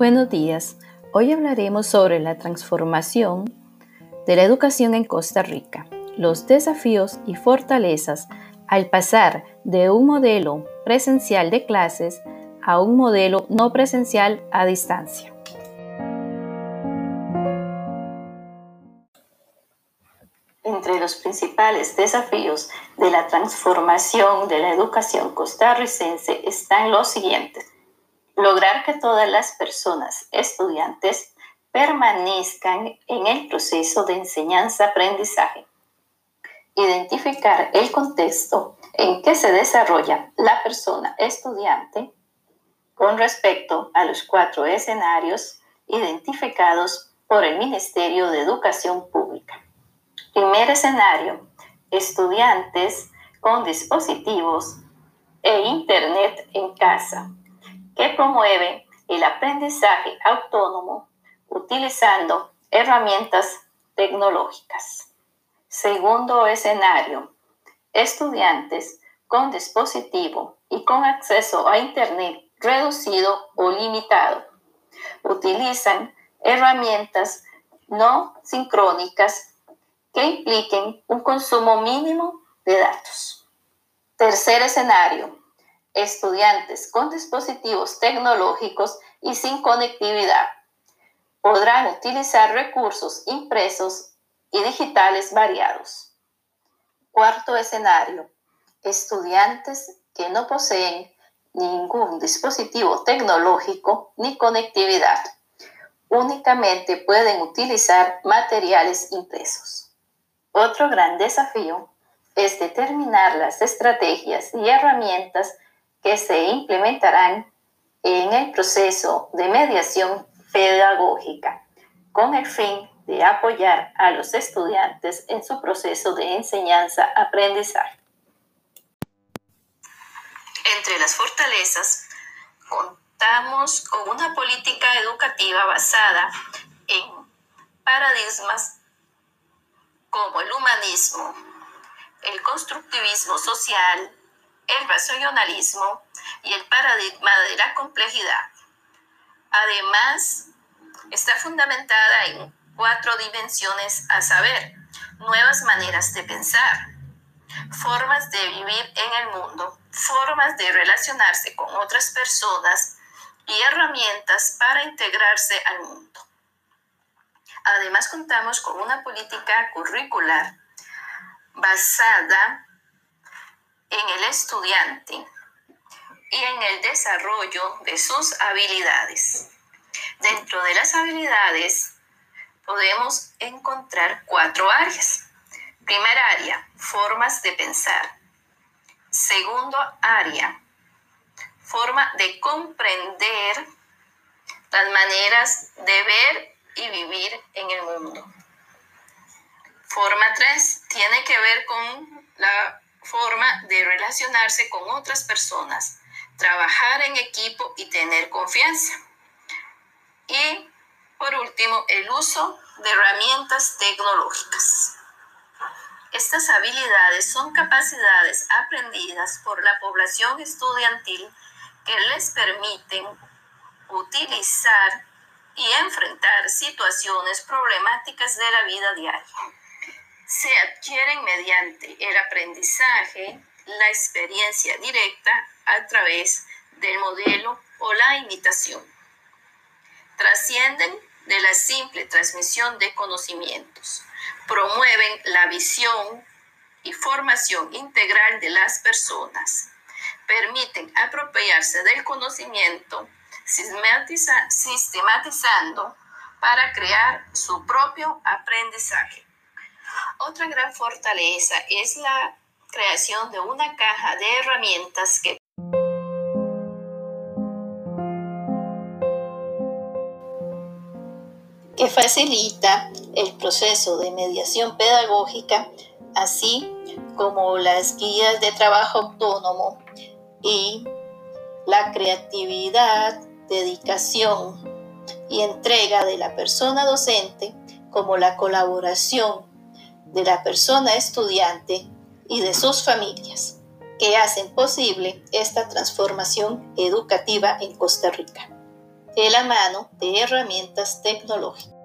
Buenos días. Hoy hablaremos sobre la transformación de la educación en Costa Rica, los desafíos y fortalezas al pasar de un modelo presencial de clases a un modelo no presencial a distancia. Entre los principales desafíos de la transformación de la educación costarricense están los siguientes. Lograr que todas las personas estudiantes permanezcan en el proceso de enseñanza-aprendizaje. Identificar el contexto en que se desarrolla la persona estudiante con respecto a los cuatro escenarios identificados por el Ministerio de Educación Pública. Primer escenario, estudiantes con dispositivos e Internet en casa que promueven el aprendizaje autónomo utilizando herramientas tecnológicas. Segundo escenario, estudiantes con dispositivo y con acceso a Internet reducido o limitado. Utilizan herramientas no sincrónicas que impliquen un consumo mínimo de datos. Tercer escenario, estudiantes con dispositivos tecnológicos y sin conectividad podrán utilizar recursos impresos y digitales variados. Cuarto escenario, estudiantes que no poseen ningún dispositivo tecnológico ni conectividad. Únicamente pueden utilizar materiales impresos. Otro gran desafío es determinar las estrategias y herramientas que se implementarán en el proceso de mediación pedagógica con el fin de apoyar a los estudiantes en su proceso de enseñanza-aprendizaje. Entre las fortalezas, contamos con una política educativa basada en paradigmas como el humanismo, el constructivismo social, el racionalismo y el paradigma de la complejidad. Además, está fundamentada en cuatro dimensiones a saber, nuevas maneras de pensar, formas de vivir en el mundo, formas de relacionarse con otras personas y herramientas para integrarse al mundo. Además, contamos con una política curricular basada en el estudiante y en el desarrollo de sus habilidades. Dentro de las habilidades podemos encontrar cuatro áreas. Primera área, formas de pensar. Segundo área, forma de comprender las maneras de ver y vivir en el mundo. Forma 3 tiene que ver con la forma de relacionarse con otras personas, trabajar en equipo y tener confianza. Y por último, el uso de herramientas tecnológicas. Estas habilidades son capacidades aprendidas por la población estudiantil que les permiten utilizar y enfrentar situaciones problemáticas de la vida diaria se adquieren mediante el aprendizaje, la experiencia directa a través del modelo o la imitación. Trascienden de la simple transmisión de conocimientos, promueven la visión y formación integral de las personas, permiten apropiarse del conocimiento sistematizando para crear su propio aprendizaje. Otra gran fortaleza es la creación de una caja de herramientas que facilita el proceso de mediación pedagógica, así como las guías de trabajo autónomo y la creatividad, dedicación y entrega de la persona docente, como la colaboración de la persona estudiante y de sus familias que hacen posible esta transformación educativa en Costa Rica. de la mano de herramientas tecnológicas.